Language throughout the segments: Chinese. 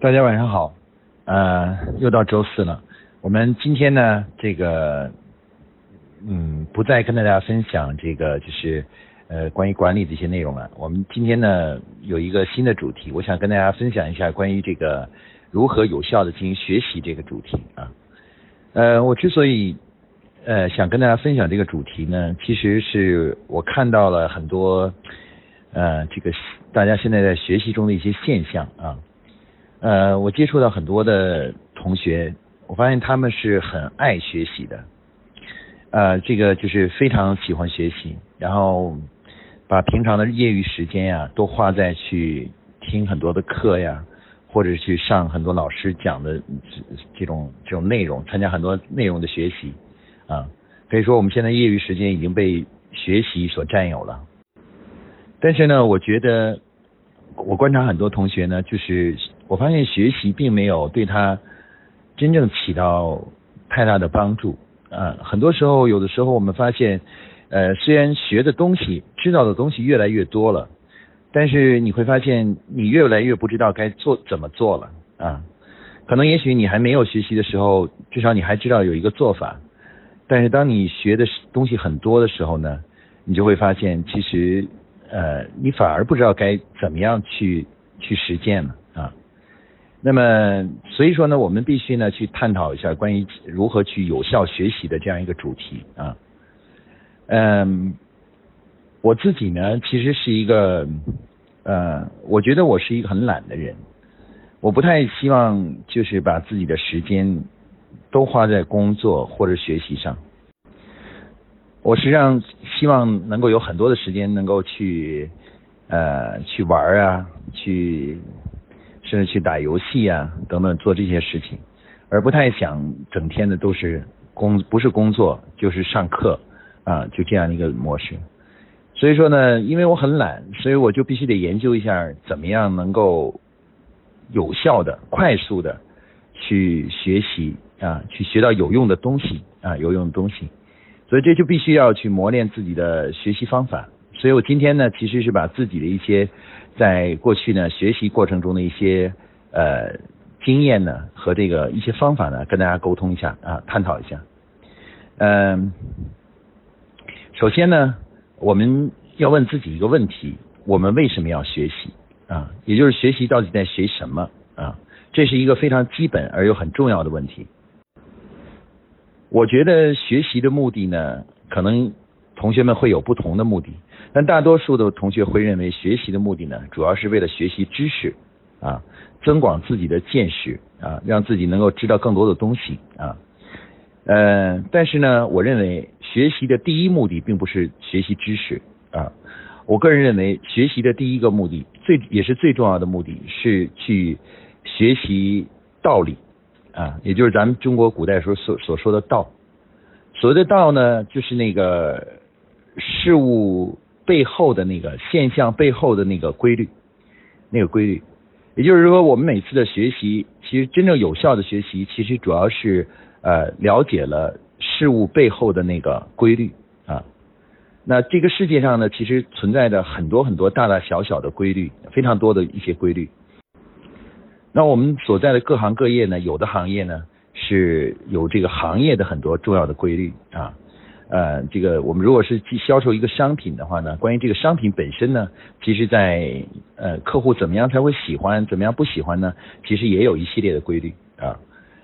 大家晚上好，呃，又到周四了。我们今天呢，这个，嗯，不再跟大家分享这个就是呃关于管理的一些内容了。我们今天呢有一个新的主题，我想跟大家分享一下关于这个如何有效的进行学习这个主题啊。呃，我之所以呃想跟大家分享这个主题呢，其实是我看到了很多呃这个大家现在在学习中的一些现象啊。呃，我接触到很多的同学，我发现他们是很爱学习的，呃，这个就是非常喜欢学习，然后把平常的业余时间呀，都花在去听很多的课呀，或者去上很多老师讲的这种这种内容，参加很多内容的学习啊，可以说我们现在业余时间已经被学习所占有了。但是呢，我觉得我观察很多同学呢，就是。我发现学习并没有对他真正起到太大的帮助啊！很多时候，有的时候我们发现，呃，虽然学的东西、知道的东西越来越多了，但是你会发现你越来越不知道该做怎么做了啊！可能也许你还没有学习的时候，至少你还知道有一个做法，但是当你学的东西很多的时候呢，你就会发现其实呃，你反而不知道该怎么样去去实践了！那么，所以说呢，我们必须呢去探讨一下关于如何去有效学习的这样一个主题啊。嗯，我自己呢，其实是一个，呃，我觉得我是一个很懒的人，我不太希望就是把自己的时间都花在工作或者学习上。我实际上希望能够有很多的时间能够去，呃，去玩啊，去。甚至去打游戏啊，等等，做这些事情，而不太想整天的都是工，不是工作就是上课啊，就这样一个模式。所以说呢，因为我很懒，所以我就必须得研究一下怎么样能够有效的、快速的去学习啊，去学到有用的东西啊，有用的东西。所以这就必须要去磨练自己的学习方法。所以我今天呢，其实是把自己的一些。在过去呢，学习过程中的一些呃经验呢和这个一些方法呢，跟大家沟通一下啊，探讨一下。嗯，首先呢，我们要问自己一个问题：我们为什么要学习啊？也就是学习到底在学什么啊？这是一个非常基本而又很重要的问题。我觉得学习的目的呢，可能同学们会有不同的目的。但大多数的同学会认为，学习的目的呢，主要是为了学习知识，啊，增广自己的见识，啊，让自己能够知道更多的东西，啊，呃，但是呢，我认为学习的第一目的并不是学习知识，啊，我个人认为，学习的第一个目的，最也是最重要的目的是去学习道理，啊，也就是咱们中国古代时候所所说的道，所谓的道呢，就是那个事物。背后的那个现象背后的那个规律，那个规律，也就是说，我们每次的学习，其实真正有效的学习，其实主要是呃了解了事物背后的那个规律啊。那这个世界上呢，其实存在着很多很多大大小小的规律，非常多的一些规律。那我们所在的各行各业呢，有的行业呢是有这个行业的很多重要的规律啊。呃，这个我们如果是去销售一个商品的话呢，关于这个商品本身呢，其实在呃客户怎么样才会喜欢，怎么样不喜欢呢？其实也有一系列的规律啊。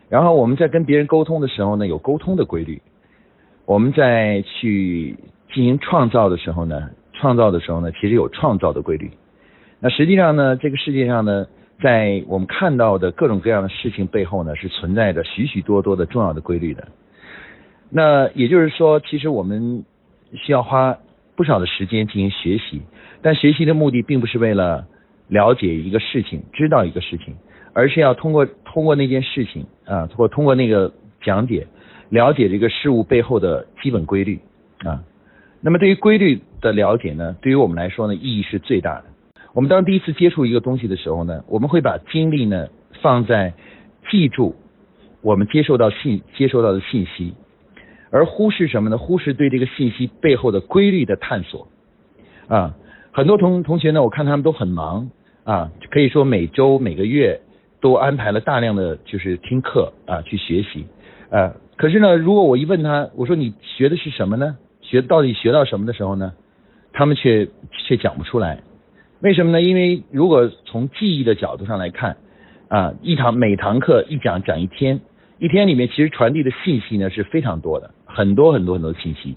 然后我们在跟别人沟通的时候呢，有沟通的规律；我们在去进行创造的时候呢，创造的时候呢，其实有创造的规律。那实际上呢，这个世界上呢，在我们看到的各种各样的事情背后呢，是存在着许许多多的重要的规律的。那也就是说，其实我们需要花不少的时间进行学习，但学习的目的并不是为了了解一个事情、知道一个事情，而是要通过通过那件事情啊，或通过那个讲解，了解这个事物背后的基本规律啊。那么对于规律的了解呢，对于我们来说呢，意义是最大的。我们当第一次接触一个东西的时候呢，我们会把精力呢放在记住我们接受到信接收到的信息。而忽视什么呢？忽视对这个信息背后的规律的探索啊！很多同同学呢，我看他们都很忙啊，可以说每周每个月都安排了大量的就是听课啊，去学习，呃，可是呢，如果我一问他，我说你学的是什么呢？学到底学到什么的时候呢？他们却却讲不出来，为什么呢？因为如果从记忆的角度上来看，啊，一堂每堂课一讲讲一天，一天里面其实传递的信息呢是非常多的，很多很多很多信息。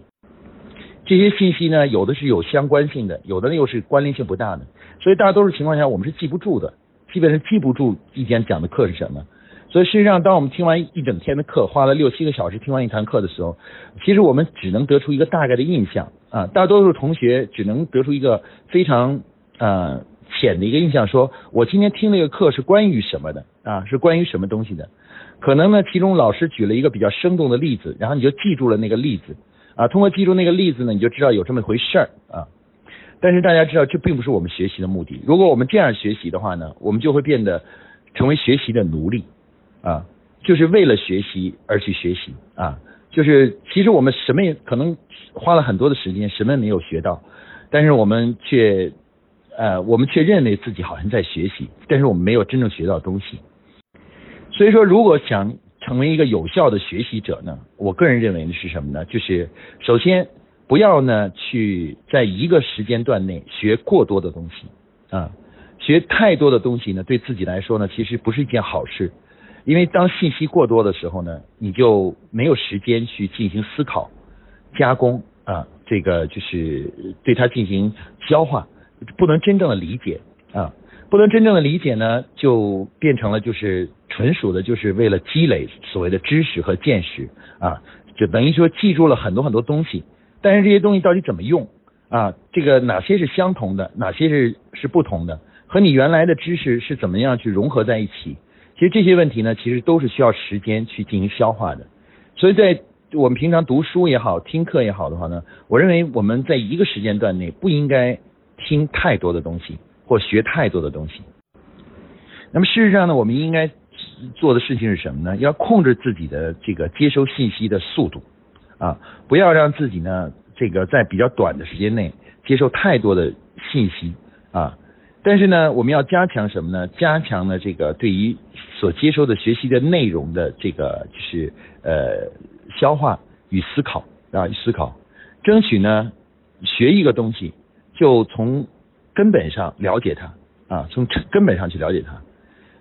这些信息呢，有的是有相关性的，有的又是关联性不大的，所以大多数情况下我们是记不住的，基本上记不住一天讲的课是什么。所以事实上，当我们听完一整天的课，花了六七个小时听完一堂课的时候，其实我们只能得出一个大概的印象啊。大多数同学只能得出一个非常呃浅的一个印象，说我今天听那个课是关于什么的啊？是关于什么东西的？可能呢，其中老师举了一个比较生动的例子，然后你就记住了那个例子。啊，通过记住那个例子呢，你就知道有这么一回事儿啊。但是大家知道，这并不是我们学习的目的。如果我们这样学习的话呢，我们就会变得成为学习的奴隶啊，就是为了学习而去学习啊。就是其实我们什么也可能花了很多的时间，什么也没有学到，但是我们却呃，我们却认为自己好像在学习，但是我们没有真正学到东西。所以说，如果想成为一个有效的学习者呢？我个人认为呢是什么呢？就是首先不要呢去在一个时间段内学过多的东西啊，学太多的东西呢对自己来说呢其实不是一件好事，因为当信息过多的时候呢，你就没有时间去进行思考、加工啊，这个就是对它进行消化，不能真正的理解啊。不能真正的理解呢，就变成了就是纯属的，就是为了积累所谓的知识和见识啊，就等于说记住了很多很多东西，但是这些东西到底怎么用啊？这个哪些是相同的，哪些是是不同的？和你原来的知识是怎么样去融合在一起？其实这些问题呢，其实都是需要时间去进行消化的。所以在我们平常读书也好，听课也好的话呢，我认为我们在一个时间段内不应该听太多的东西。或学太多的东西，那么事实上呢，我们应该做的事情是什么呢？要控制自己的这个接收信息的速度啊，不要让自己呢这个在比较短的时间内接受太多的信息啊。但是呢，我们要加强什么呢？加强呢这个对于所接收的学习的内容的这个就是呃消化与思考啊思考，争取呢学一个东西就从。根本上了解它啊，从根本上去了解它。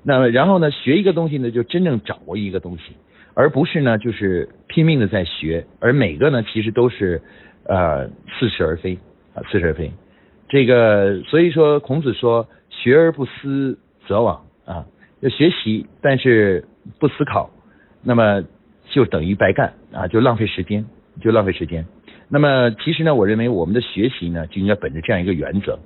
那么然后呢，学一个东西呢，就真正掌握一个东西，而不是呢，就是拼命的在学，而每个呢，其实都是呃似是而非啊，似是而非。这个所以说，孔子说“学而不思则罔”啊，要学习，但是不思考，那么就等于白干啊，就浪费时间，就浪费时间。那么其实呢，我认为我们的学习呢，就应该本着这样一个原则。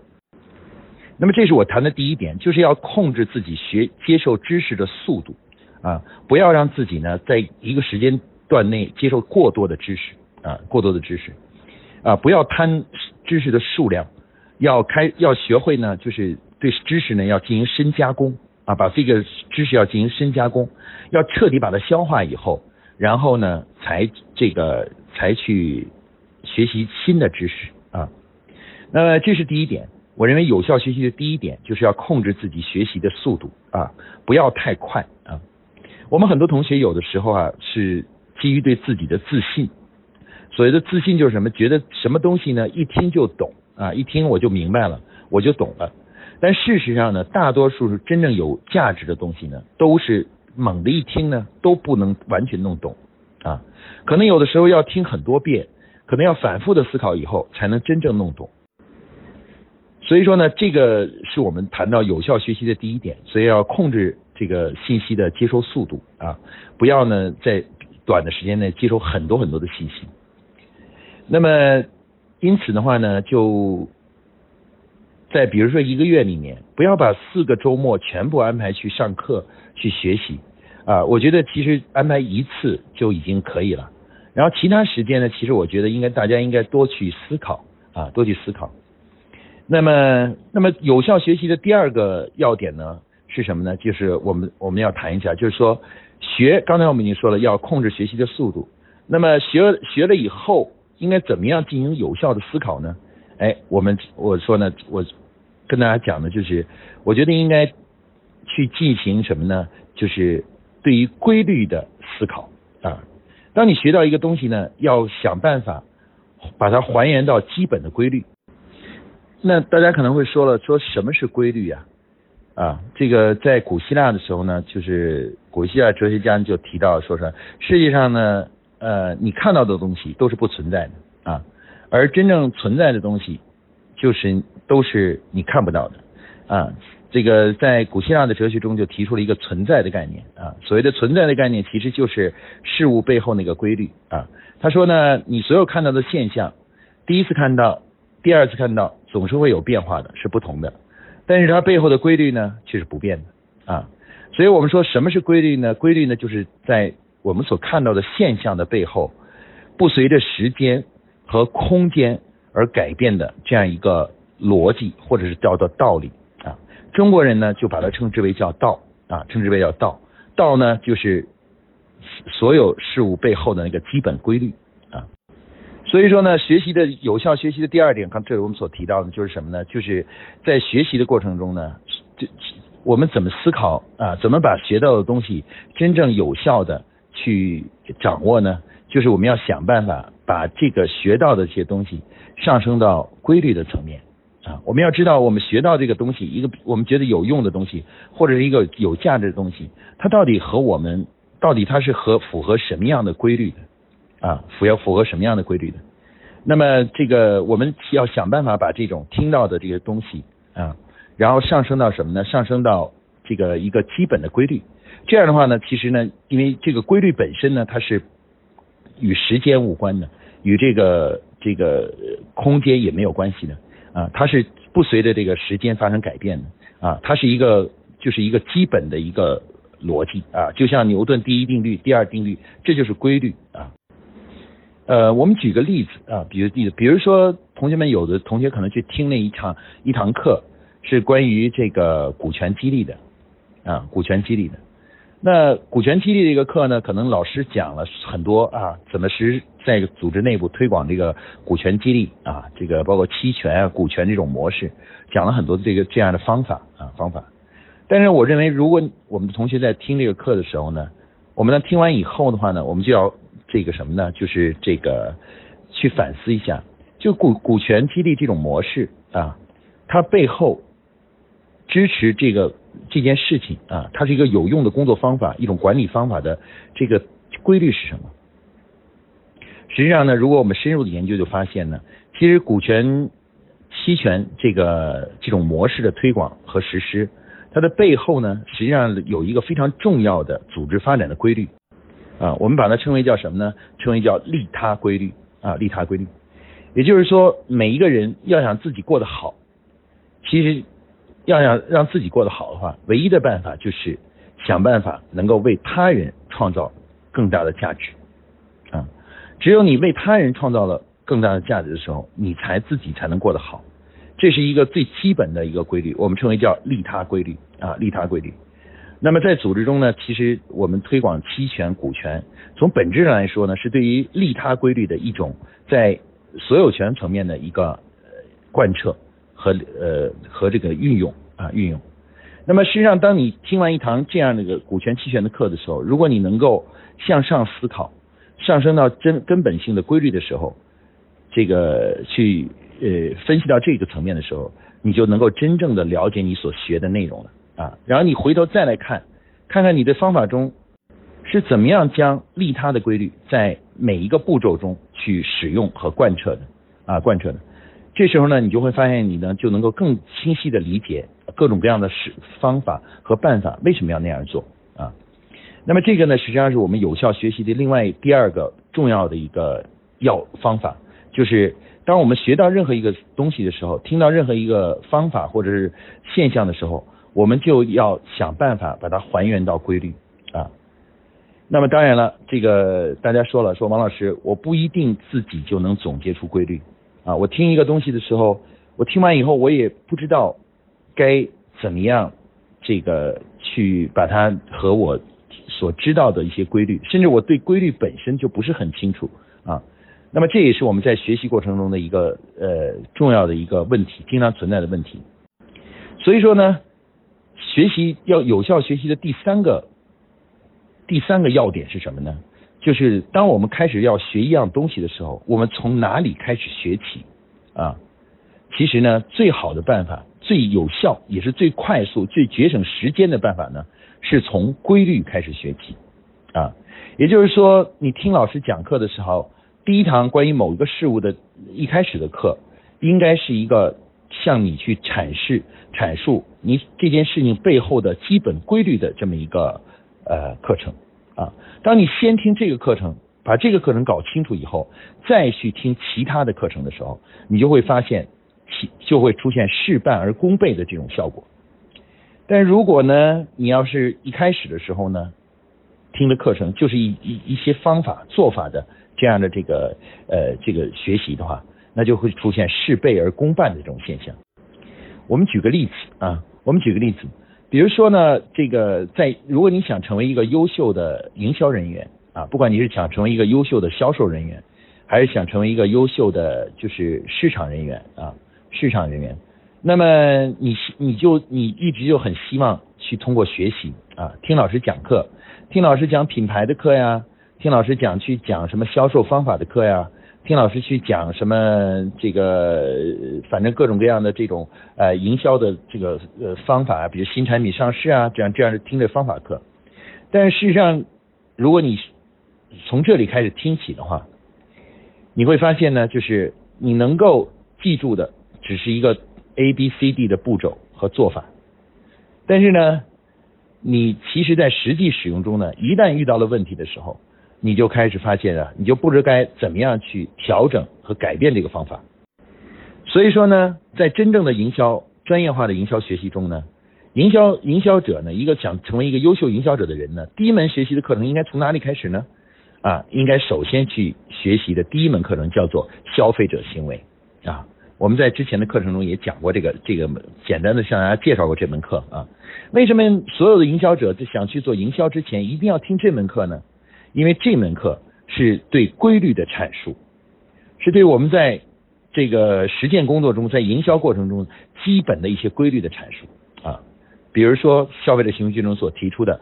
那么这是我谈的第一点，就是要控制自己学接受知识的速度啊，不要让自己呢在一个时间段内接受过多的知识啊，过多的知识啊，不要贪知识的数量，要开要学会呢，就是对知识呢要进行深加工啊，把这个知识要进行深加工，要彻底把它消化以后，然后呢才这个才去学习新的知识啊，那么这是第一点。我认为有效学习的第一点就是要控制自己学习的速度啊，不要太快啊。我们很多同学有的时候啊是基于对自己的自信，所谓的自信就是什么？觉得什么东西呢？一听就懂啊，一听我就明白了，我就懂了。但事实上呢，大多数是真正有价值的东西呢，都是猛的一听呢都不能完全弄懂啊。可能有的时候要听很多遍，可能要反复的思考以后才能真正弄懂。所以说呢，这个是我们谈到有效学习的第一点，所以要控制这个信息的接收速度啊，不要呢在短的时间内接收很多很多的信息。那么因此的话呢，就在比如说一个月里面，不要把四个周末全部安排去上课去学习啊，我觉得其实安排一次就已经可以了。然后其他时间呢，其实我觉得应该大家应该多去思考啊，多去思考。那么，那么有效学习的第二个要点呢是什么呢？就是我们我们要谈一下，就是说学，刚才我们已经说了，要控制学习的速度。那么学学了以后，应该怎么样进行有效的思考呢？哎，我们我说呢，我跟大家讲的就是，我觉得应该去进行什么呢？就是对于规律的思考啊。当你学到一个东西呢，要想办法把它还原到基本的规律。那大家可能会说了，说什么是规律呀？啊，这个在古希腊的时候呢，就是古希腊哲学家就提到说说世界上呢，呃，你看到的东西都是不存在的啊，而真正存在的东西就是都是你看不到的啊。这个在古希腊的哲学中就提出了一个存在的概念啊，所谓的存在的概念其实就是事物背后那个规律啊。他说呢，你所有看到的现象，第一次看到，第二次看到，总是会有变化的，是不同的，但是它背后的规律呢却是不变的啊。所以我们说什么是规律呢？规律呢就是在我们所看到的现象的背后，不随着时间和空间而改变的这样一个逻辑，或者是叫做道理啊。中国人呢，就把它称之为叫道啊，称之为叫道。道呢，就是所有事物背后的那个基本规律。所以说呢，学习的有效学习的第二点，刚这我们所提到的，就是什么呢？就是在学习的过程中呢，这我们怎么思考啊？怎么把学到的东西真正有效的去掌握呢？就是我们要想办法把这个学到的这些东西上升到规律的层面。啊，我们要知道，我们学到这个东西，一个我们觉得有用的东西，或者是一个有价值的东西，它到底和我们到底它是和符合什么样的规律的？啊，符要符合什么样的规律的？那么这个我们要想办法把这种听到的这些东西啊，然后上升到什么呢？上升到这个一个基本的规律。这样的话呢，其实呢，因为这个规律本身呢，它是与时间无关的，与这个这个空间也没有关系的。啊，它是不随着这个时间发生改变的啊，它是一个就是一个基本的一个逻辑啊，就像牛顿第一定律、第二定律，这就是规律啊。呃，我们举个例子啊，比如例子，比如说同学们有的同学可能去听那一场一堂课，是关于这个股权激励的啊，股权激励的。那股权激励这个课呢，可能老师讲了很多啊，怎么是在组织内部推广这个股权激励啊，这个包括期权啊、股权这种模式，讲了很多这个这样的方法啊方法。但是我认为，如果我们的同学在听这个课的时候呢，我们呢听完以后的话呢，我们就要这个什么呢？就是这个去反思一下，就股股权激励这种模式啊，它背后支持这个。这件事情啊，它是一个有用的工作方法，一种管理方法的这个规律是什么？实际上呢，如果我们深入的研究，就发现呢，其实股权期权这个这种模式的推广和实施，它的背后呢，实际上有一个非常重要的组织发展的规律啊，我们把它称为叫什么呢？称为叫利他规律啊，利他规律。也就是说，每一个人要想自己过得好，其实。要想让自己过得好的话，唯一的办法就是想办法能够为他人创造更大的价值啊！只有你为他人创造了更大的价值的时候，你才自己才能过得好。这是一个最基本的一个规律，我们称为叫利他规律啊，利他规律。那么在组织中呢，其实我们推广期权、股权，从本质上来说呢，是对于利他规律的一种在所有权层面的一个贯彻。和呃和这个运用啊运用，那么实际上当你听完一堂这样的一个股权期权的课的时候，如果你能够向上思考，上升到真根本性的规律的时候，这个去呃分析到这个层面的时候，你就能够真正的了解你所学的内容了啊。然后你回头再来看，看看你的方法中是怎么样将利他的规律在每一个步骤中去使用和贯彻的啊贯彻的。这时候呢，你就会发现你呢就能够更清晰的理解各种各样的是方法和办法为什么要那样做啊。那么这个呢，实际上是我们有效学习的另外第二个重要的一个要方法，就是当我们学到任何一个东西的时候，听到任何一个方法或者是现象的时候，我们就要想办法把它还原到规律啊。那么当然了，这个大家说了，说王老师，我不一定自己就能总结出规律。啊，我听一个东西的时候，我听完以后，我也不知道该怎么样这个去把它和我所知道的一些规律，甚至我对规律本身就不是很清楚啊。那么这也是我们在学习过程中的一个呃重要的一个问题，经常存在的问题。所以说呢，学习要有效学习的第三个第三个要点是什么呢？就是当我们开始要学一样东西的时候，我们从哪里开始学起啊？其实呢，最好的办法、最有效也是最快速、最节省时间的办法呢，是从规律开始学起啊。也就是说，你听老师讲课的时候，第一堂关于某一个事物的一开始的课，应该是一个向你去阐释、阐述你这件事情背后的基本规律的这么一个呃课程啊。当你先听这个课程，把这个课程搞清楚以后，再去听其他的课程的时候，你就会发现其。就会出现事半而功倍的这种效果。但如果呢，你要是一开始的时候呢，听的课程就是一一一些方法做法的这样的这个呃这个学习的话，那就会出现事倍而功半的这种现象。我们举个例子啊，我们举个例子，比如说呢，这个在如果你想成为一个优秀的营销人员啊，不管你是想成为一个优秀的销售人员，还是想成为一个优秀的就是市场人员啊。市场人员，那么你你就你一直就很希望去通过学习啊，听老师讲课，听老师讲品牌的课呀，听老师讲去讲什么销售方法的课呀，听老师去讲什么这个反正各种各样的这种呃营销的这个呃方法，比如新产品上市啊，这样这样的听这方法课。但事实上，如果你从这里开始听起的话，你会发现呢，就是你能够记住的。只是一个 A B C D 的步骤和做法，但是呢，你其实在实际使用中呢，一旦遇到了问题的时候，你就开始发现啊，你就不知该怎么样去调整和改变这个方法。所以说呢，在真正的营销专业化的营销学习中呢，营销营销者呢，一个想成为一个优秀营销者的人呢，第一门学习的课程应该从哪里开始呢？啊，应该首先去学习的第一门课程叫做消费者行为啊。我们在之前的课程中也讲过这个这个简单的向大家介绍过这门课啊。为什么所有的营销者在想去做营销之前一定要听这门课呢？因为这门课是对规律的阐述，是对我们在这个实践工作中在营销过程中基本的一些规律的阐述啊。比如说消费者行为学中所提出的，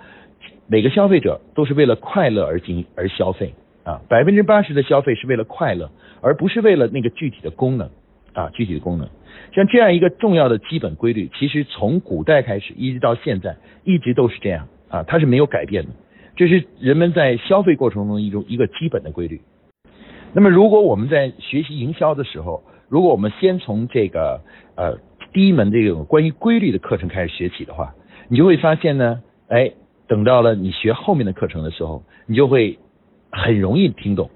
每个消费者都是为了快乐而经而消费啊，百分之八十的消费是为了快乐，而不是为了那个具体的功能。啊，具体的功能，像这样一个重要的基本规律，其实从古代开始一直到现在，一直都是这样啊，它是没有改变的。这是人们在消费过程中一种一个基本的规律。那么，如果我们在学习营销的时候，如果我们先从这个呃第一门这种关于规律的课程开始学起的话，你就会发现呢，哎，等到了你学后面的课程的时候，你就会很容易听懂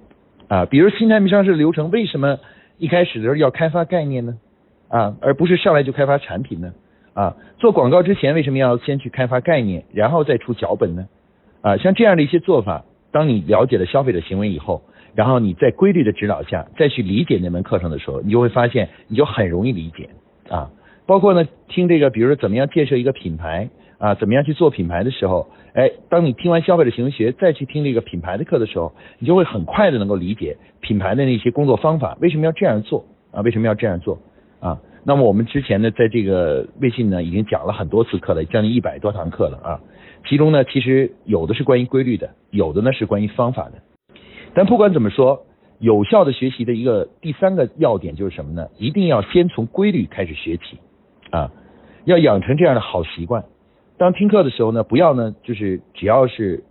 啊。比如新产品上市流程为什么？一开始的时候要开发概念呢，啊，而不是上来就开发产品呢，啊，做广告之前为什么要先去开发概念，然后再出脚本呢？啊，像这样的一些做法，当你了解了消费者行为以后，然后你在规律的指导下再去理解那门课程的时候，你就会发现你就很容易理解啊。包括呢，听这个，比如说怎么样建设一个品牌啊，怎么样去做品牌的时候。哎，当你听完消费者行为学，再去听这个品牌的课的时候，你就会很快的能够理解品牌的那些工作方法，为什么要这样做啊？为什么要这样做啊？那么我们之前呢，在这个微信呢，已经讲了很多次课了，将近一百多堂课了啊。其中呢，其实有的是关于规律的，有的呢是关于方法的。但不管怎么说，有效的学习的一个第三个要点就是什么呢？一定要先从规律开始学起啊，要养成这样的好习惯。当听课的时候呢，不要呢，就是只要是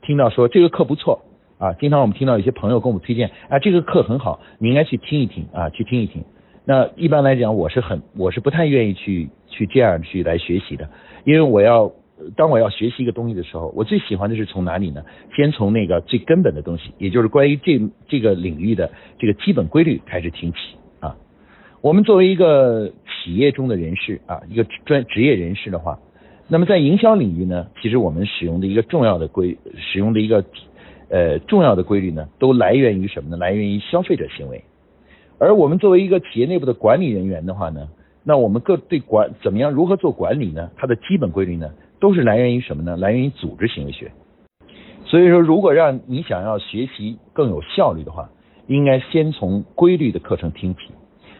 听到说这个课不错啊，经常我们听到有些朋友跟我们推荐啊，这个课很好，你应该去听一听啊，去听一听。那一般来讲，我是很我是不太愿意去去这样去来学习的，因为我要当我要学习一个东西的时候，我最喜欢的是从哪里呢？先从那个最根本的东西，也就是关于这这个领域的这个基本规律开始听起啊。我们作为一个企业中的人士啊，一个专职业人士的话。那么在营销领域呢，其实我们使用的一个重要的规，使用的一个呃重要的规律呢，都来源于什么呢？来源于消费者行为。而我们作为一个企业内部的管理人员的话呢，那我们各对管怎么样如何做管理呢？它的基本规律呢，都是来源于什么呢？来源于组织行为学。所以说，如果让你想要学习更有效率的话，应该先从规律的课程听起，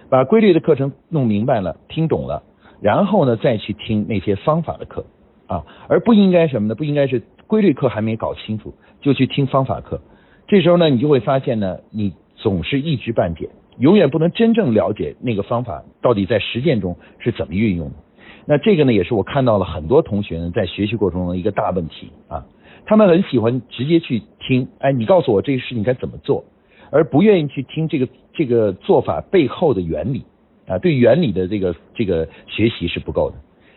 把规律的课程弄明白了、听懂了。然后呢再去听那些方法的课啊，而不应该什么呢？不应该是规律课还没搞清楚就去听方法课。这时候呢，你就会发现呢，你总是一知半解，永远不能真正了解那个方法到底在实践中是怎么运用的。那这个呢，也是我看到了很多同学呢在学习过程中的一个大问题啊。他们很喜欢直接去听，哎，你告诉我这个事情该怎么做，而不愿意去听这个这个做法背后的原理啊。对原理的这个这个学习是不够的。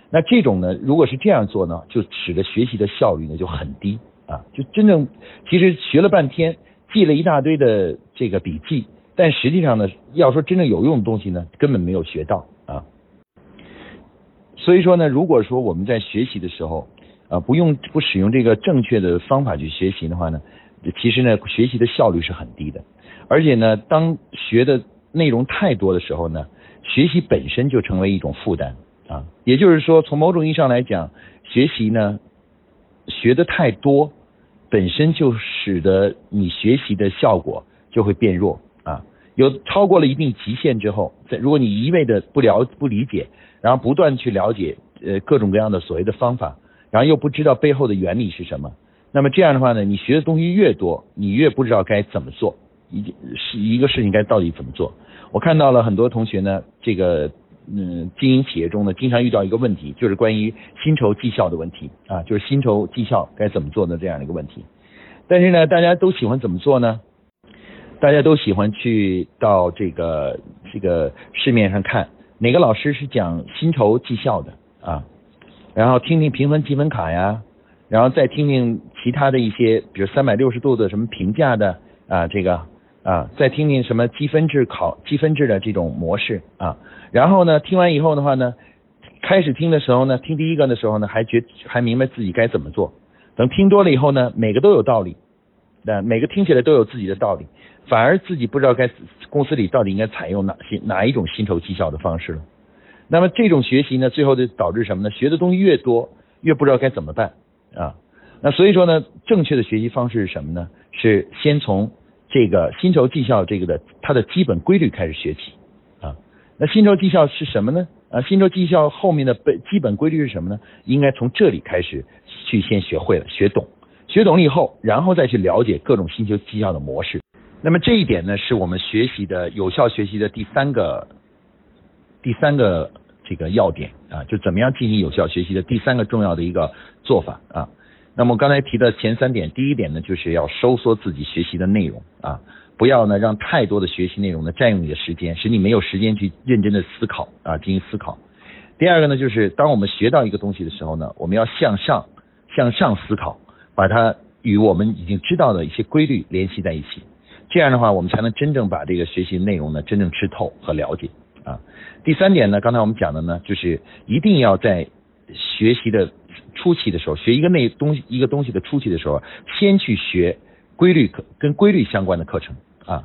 那这种呢，如果是这样做呢，就使得学习的效率呢就很低啊。就真正其实学了半天，记了一大堆的这个笔记，但实际上呢，要说真正有用的东西呢，根本没有学到。所以说呢，如果说我们在学习的时候啊，不用不使用这个正确的方法去学习的话呢，其实呢，学习的效率是很低的。而且呢，当学的内容太多的时候呢，学习本身就成为一种负担啊。也就是说，从某种意义上来讲，学习呢，学的太多，本身就使得你学习的效果就会变弱啊。有超过了一定极限之后，在如果你一味的不了不理解。然后不断去了解呃各种各样的所谓的方法，然后又不知道背后的原理是什么，那么这样的话呢，你学的东西越多，你越不知道该怎么做，一是一个事情该到底怎么做。我看到了很多同学呢，这个嗯经营企业中呢，经常遇到一个问题，就是关于薪酬绩效的问题啊，就是薪酬绩效该怎么做的这样的一个问题。但是呢，大家都喜欢怎么做呢？大家都喜欢去到这个这个市面上看。哪个老师是讲薪酬绩效的啊？然后听听评分积分卡呀，然后再听听其他的一些，比如三百六十度的什么评价的啊，这个啊，再听听什么积分制考积分制的这种模式啊。然后呢，听完以后的话呢，开始听的时候呢，听第一个的时候呢，还觉还明白自己该怎么做。等听多了以后呢，每个都有道理，那每个听起来都有自己的道理。反而自己不知道该公司里到底应该采用哪些哪一种薪酬绩效的方式了。那么这种学习呢，最后就导致什么呢？学的东西越多，越不知道该怎么办啊。那所以说呢，正确的学习方式是什么呢？是先从这个薪酬绩效这个的它的基本规律开始学起啊。那薪酬绩效是什么呢？啊，薪酬绩效后面的本基本规律是什么呢？应该从这里开始去先学会了，学懂，学懂了以后，然后再去了解各种薪酬绩效的模式。那么这一点呢，是我们学习的有效学习的第三个第三个这个要点啊，就怎么样进行有效学习的第三个重要的一个做法啊。那么刚才提的前三点，第一点呢，就是要收缩自己学习的内容啊，不要呢让太多的学习内容呢占用你的时间，使你没有时间去认真的思考啊，进行思考。第二个呢，就是当我们学到一个东西的时候呢，我们要向上向上思考，把它与我们已经知道的一些规律联系在一起。这样的话，我们才能真正把这个学习内容呢真正吃透和了解啊。第三点呢，刚才我们讲的呢，就是一定要在学习的初期的时候，学一个内东西一个东西的初期的时候，先去学规律课跟规律相关的课程啊。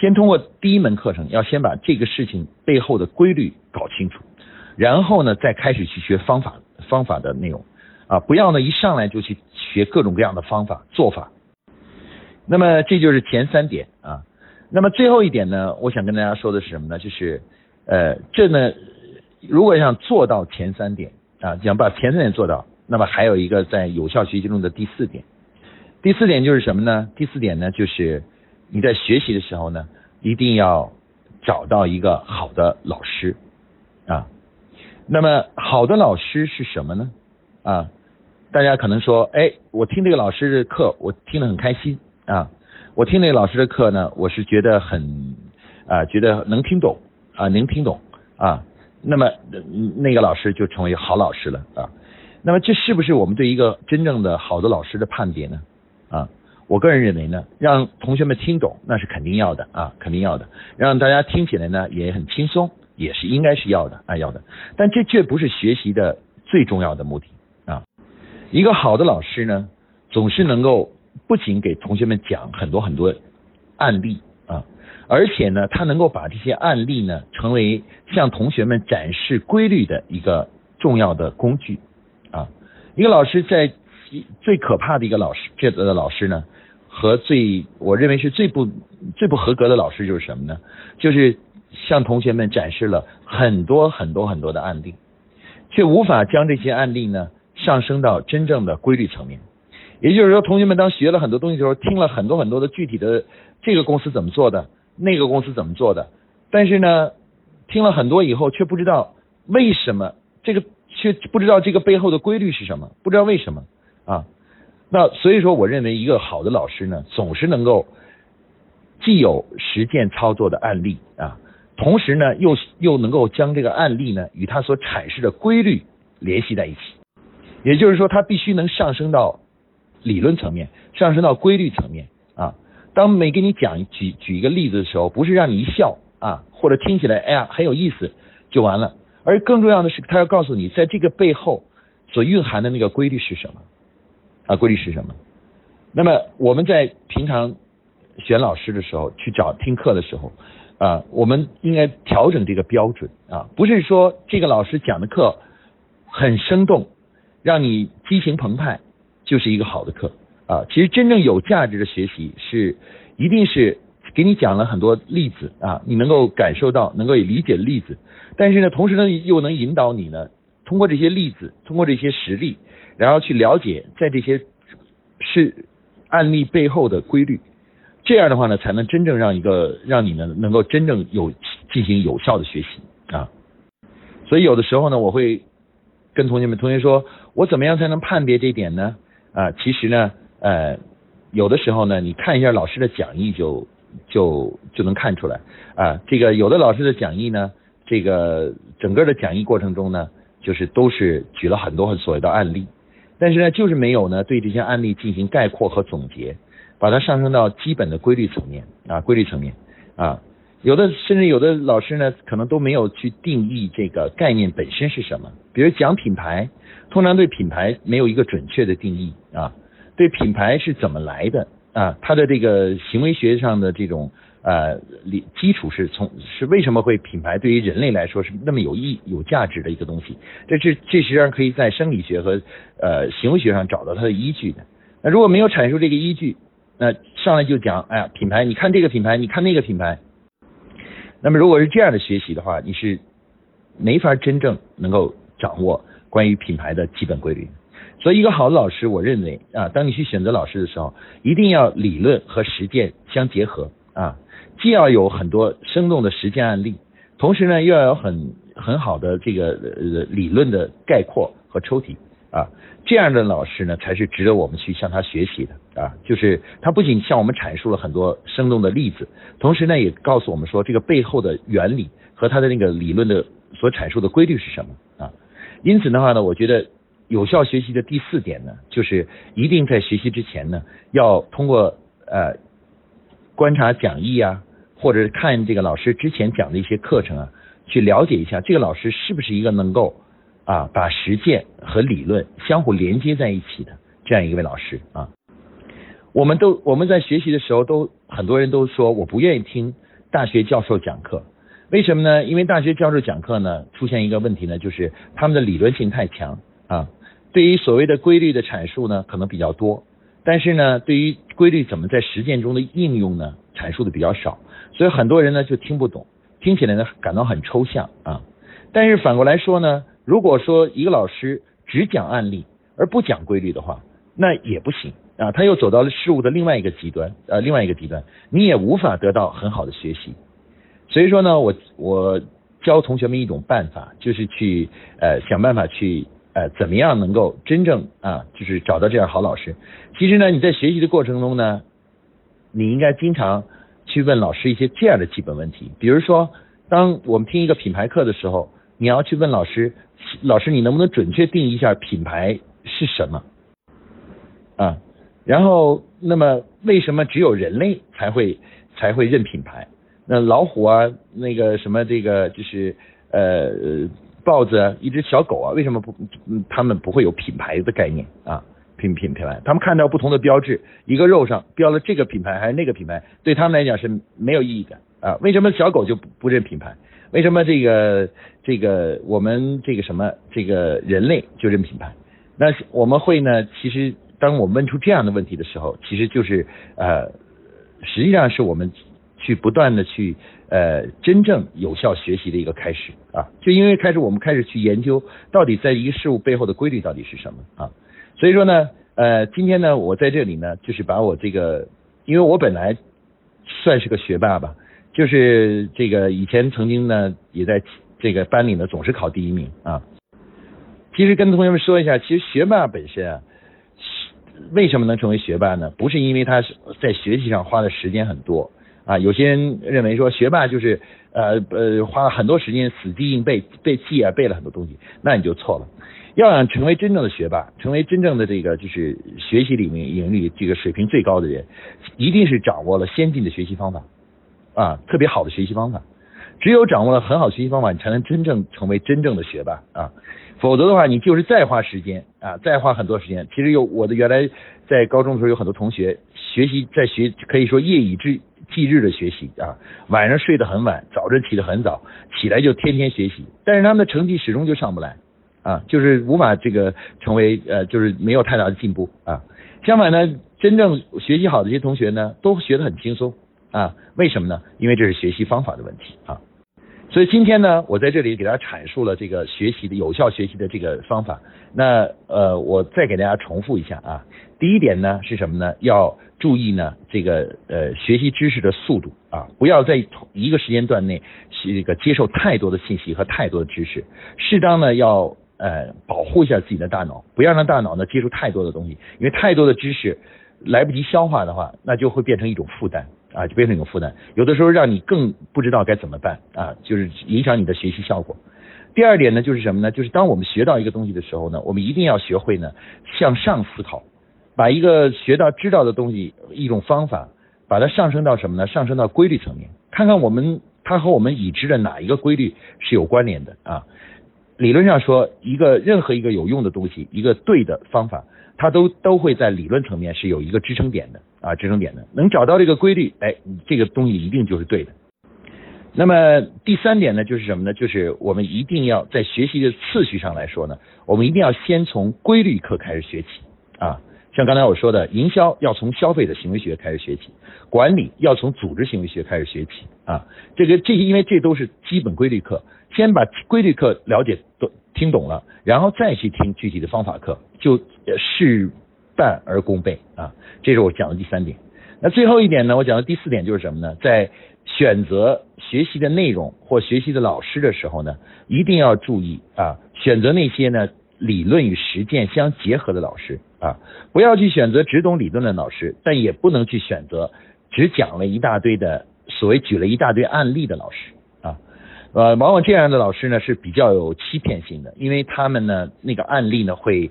先通过第一门课程，要先把这个事情背后的规律搞清楚，然后呢，再开始去学方法方法的内容啊。不要呢一上来就去学各种各样的方法做法。那么这就是前三点啊，那么最后一点呢，我想跟大家说的是什么呢？就是呃，这呢，如果想做到前三点啊，想把前三点做到，那么还有一个在有效学习中的第四点，第四点就是什么呢？第四点呢，就是你在学习的时候呢，一定要找到一个好的老师啊。那么好的老师是什么呢？啊，大家可能说，哎，我听这个老师的课，我听得很开心。啊，我听那个老师的课呢，我是觉得很啊，觉得能听懂啊，能听懂啊，那么那个老师就成为好老师了啊。那么这是不是我们对一个真正的好的老师的判别呢？啊，我个人认为呢，让同学们听懂那是肯定要的啊，肯定要的。让大家听起来呢也很轻松，也是应该是要的啊，要的。但这却不是学习的最重要的目的。一个好的老师呢，总是能够。不仅给同学们讲很多很多案例啊，而且呢，他能够把这些案例呢，成为向同学们展示规律的一个重要的工具啊。一个老师在最可怕的一个老师，这个老师呢，和最我认为是最不最不合格的老师就是什么呢？就是向同学们展示了很多很多很多的案例。却无法将这些案例呢上升到真正的规律层面。也就是说，同学们当学了很多东西的时候，听了很多很多的具体的这个公司怎么做的，那个公司怎么做的，但是呢，听了很多以后，却不知道为什么这个，却不知道这个背后的规律是什么，不知道为什么啊。那所以说，我认为一个好的老师呢，总是能够既有实践操作的案例啊，同时呢，又又能够将这个案例呢与他所阐释的规律联系在一起。也就是说，他必须能上升到。理论层面上升到规律层面啊，当每给你讲举举一个例子的时候，不是让你一笑啊，或者听起来哎呀很有意思就完了，而更重要的是他要告诉你，在这个背后所蕴含的那个规律是什么啊？规律是什么？那么我们在平常选老师的时候，去找听课的时候啊，我们应该调整这个标准啊，不是说这个老师讲的课很生动，让你激情澎湃。就是一个好的课啊！其实真正有价值的学习是，一定是给你讲了很多例子啊，你能够感受到，能够理解例子，但是呢，同时呢，又能引导你呢，通过这些例子，通过这些实例，然后去了解在这些是案例背后的规律，这样的话呢，才能真正让一个让你呢，能够真正有进行有效的学习啊。所以有的时候呢，我会跟同学们同学说，我怎么样才能判别这点呢？啊，其实呢，呃，有的时候呢，你看一下老师的讲义就就就能看出来啊。这个有的老师的讲义呢，这个整个的讲义过程中呢，就是都是举了很多很所谓的案例，但是呢，就是没有呢对这些案例进行概括和总结，把它上升到基本的规律层面啊，规律层面啊。有的甚至有的老师呢，可能都没有去定义这个概念本身是什么，比如讲品牌。通常对品牌没有一个准确的定义啊，对品牌是怎么来的啊？它的这个行为学上的这种呃理基础是从是为什么会品牌对于人类来说是那么有意有价值的一个东西？这是这实际上可以在生理学和呃行为学上找到它的依据的。那如果没有阐述这个依据，那上来就讲哎呀品牌，你看这个品牌，你看那个品牌，那么如果是这样的学习的话，你是没法真正能够掌握。关于品牌的基本规律，所以一个好的老师，我认为啊，当你去选择老师的时候，一定要理论和实践相结合啊，既要有很多生动的实践案例，同时呢，又要有很很好的这个呃理论的概括和抽题啊，这样的老师呢，才是值得我们去向他学习的啊，就是他不仅向我们阐述了很多生动的例子，同时呢，也告诉我们说这个背后的原理和他的那个理论的所阐述的规律是什么啊。因此的话呢，我觉得有效学习的第四点呢，就是一定在学习之前呢，要通过呃观察讲义啊，或者看这个老师之前讲的一些课程啊，去了解一下这个老师是不是一个能够啊把实践和理论相互连接在一起的这样一位老师啊。我们都我们在学习的时候都很多人都说我不愿意听大学教授讲课。为什么呢？因为大学教授讲课呢，出现一个问题呢，就是他们的理论性太强啊。对于所谓的规律的阐述呢，可能比较多，但是呢，对于规律怎么在实践中的应用呢，阐述的比较少，所以很多人呢就听不懂，听起来呢感到很抽象啊。但是反过来说呢，如果说一个老师只讲案例而不讲规律的话，那也不行啊。他又走到了事物的另外一个极端，呃，另外一个极端，你也无法得到很好的学习。所以说呢，我我教同学们一种办法，就是去呃想办法去呃怎么样能够真正啊，就是找到这样好老师。其实呢，你在学习的过程中呢，你应该经常去问老师一些这样的基本问题。比如说，当我们听一个品牌课的时候，你要去问老师，老师你能不能准确定义一下品牌是什么？啊，然后那么为什么只有人类才会才会认品牌？那老虎啊，那个什么，这个就是呃豹子啊，一只小狗啊，为什么不？他们不会有品牌的概念啊，品品品牌，他们看到不同的标志，一个肉上标了这个品牌还是那个品牌，对他们来讲是没有意义的啊。为什么小狗就不认品牌？为什么这个这个我们这个什么这个人类就认品牌？那我们会呢？其实当我问出这样的问题的时候，其实就是呃，实际上是我们。去不断的去呃真正有效学习的一个开始啊，就因为开始我们开始去研究到底在一个事物背后的规律到底是什么啊，所以说呢呃今天呢我在这里呢就是把我这个因为我本来算是个学霸吧，就是这个以前曾经呢也在这个班里呢总是考第一名啊，其实跟同学们说一下，其实学霸本身啊。为什么能成为学霸呢？不是因为他在学习上花的时间很多啊。有些人认为说学霸就是呃呃花了很多时间死记硬背背记啊背了很多东西，那你就错了。要想成为真正的学霸，成为真正的这个就是学习里面盈利这个水平最高的人，一定是掌握了先进的学习方法啊，特别好的学习方法。只有掌握了很好学习方法，你才能真正成为真正的学霸啊。否则的话，你就是再花时间啊，再花很多时间。其实有我的原来在高中的时候，有很多同学学习在学，可以说夜以继继日的学习啊，晚上睡得很晚，早晨起得很早，起来就天天学习，但是他们的成绩始终就上不来啊，就是无法这个成为呃，就是没有太大的进步啊。相反呢，真正学习好的这些同学呢，都学得很轻松啊。为什么呢？因为这是学习方法的问题啊。所以今天呢，我在这里给大家阐述了这个学习的有效学习的这个方法。那呃，我再给大家重复一下啊。第一点呢是什么呢？要注意呢这个呃学习知识的速度啊，不要在一个时间段内这个接受太多的信息和太多的知识。适当呢要呃保护一下自己的大脑，不要让大脑呢接触太多的东西，因为太多的知识来不及消化的话，那就会变成一种负担。啊，就变成一种负担，有的时候让你更不知道该怎么办啊，就是影响你的学习效果。第二点呢，就是什么呢？就是当我们学到一个东西的时候呢，我们一定要学会呢向上思考，把一个学到知道的东西一种方法，把它上升到什么呢？上升到规律层面，看看我们它和我们已知的哪一个规律是有关联的啊。理论上说，一个任何一个有用的东西，一个对的方法。它都都会在理论层面是有一个支撑点的啊，支撑点的，能找到这个规律，哎，这个东西一定就是对的。那么第三点呢，就是什么呢？就是我们一定要在学习的次序上来说呢，我们一定要先从规律课开始学起啊。像刚才我说的，营销要从消费者行为学开始学起，管理要从组织行为学开始学起啊。这个这些，因为这都是基本规律课，先把规律课了解都听懂了，然后再去听具体的方法课。就事半而功倍啊，这是我讲的第三点。那最后一点呢，我讲的第四点就是什么呢？在选择学习的内容或学习的老师的时候呢，一定要注意啊，选择那些呢理论与实践相结合的老师啊，不要去选择只懂理论的老师，但也不能去选择只讲了一大堆的所谓举了一大堆案例的老师。呃，往往这样的老师呢是比较有欺骗性的，因为他们呢那个案例呢会。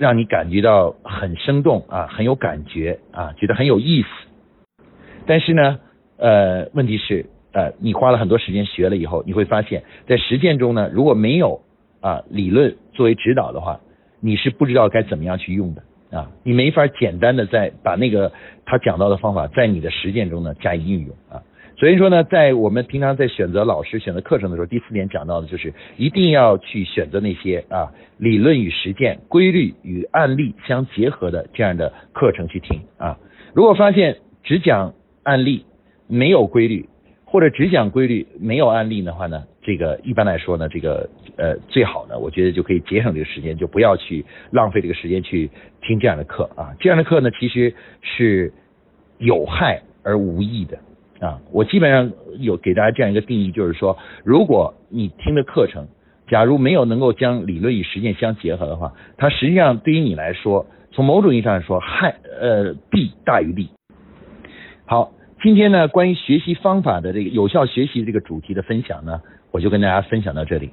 让你感觉到很生动啊，很有感觉啊，觉得很有意思。但是呢，呃，问题是呃，你花了很多时间学了以后，你会发现在实践中呢，如果没有啊理论作为指导的话，你是不知道该怎么样去用的啊，你没法简单的在把那个他讲到的方法在你的实践中呢加以运用啊。所以说呢，在我们平常在选择老师、选择课程的时候，第四点讲到的就是一定要去选择那些啊理论与实践、规律与案例相结合的这样的课程去听啊。如果发现只讲案例没有规律，或者只讲规律没有案例的话呢，这个一般来说呢，这个呃最好呢，我觉得就可以节省这个时间，就不要去浪费这个时间去听这样的课啊。这样的课呢，其实是有害而无益的。啊，我基本上有给大家这样一个定义，就是说，如果你听的课程，假如没有能够将理论与实践相结合的话，它实际上对于你来说，从某种意义上来说，害呃弊大于利。好，今天呢，关于学习方法的这个有效学习这个主题的分享呢，我就跟大家分享到这里。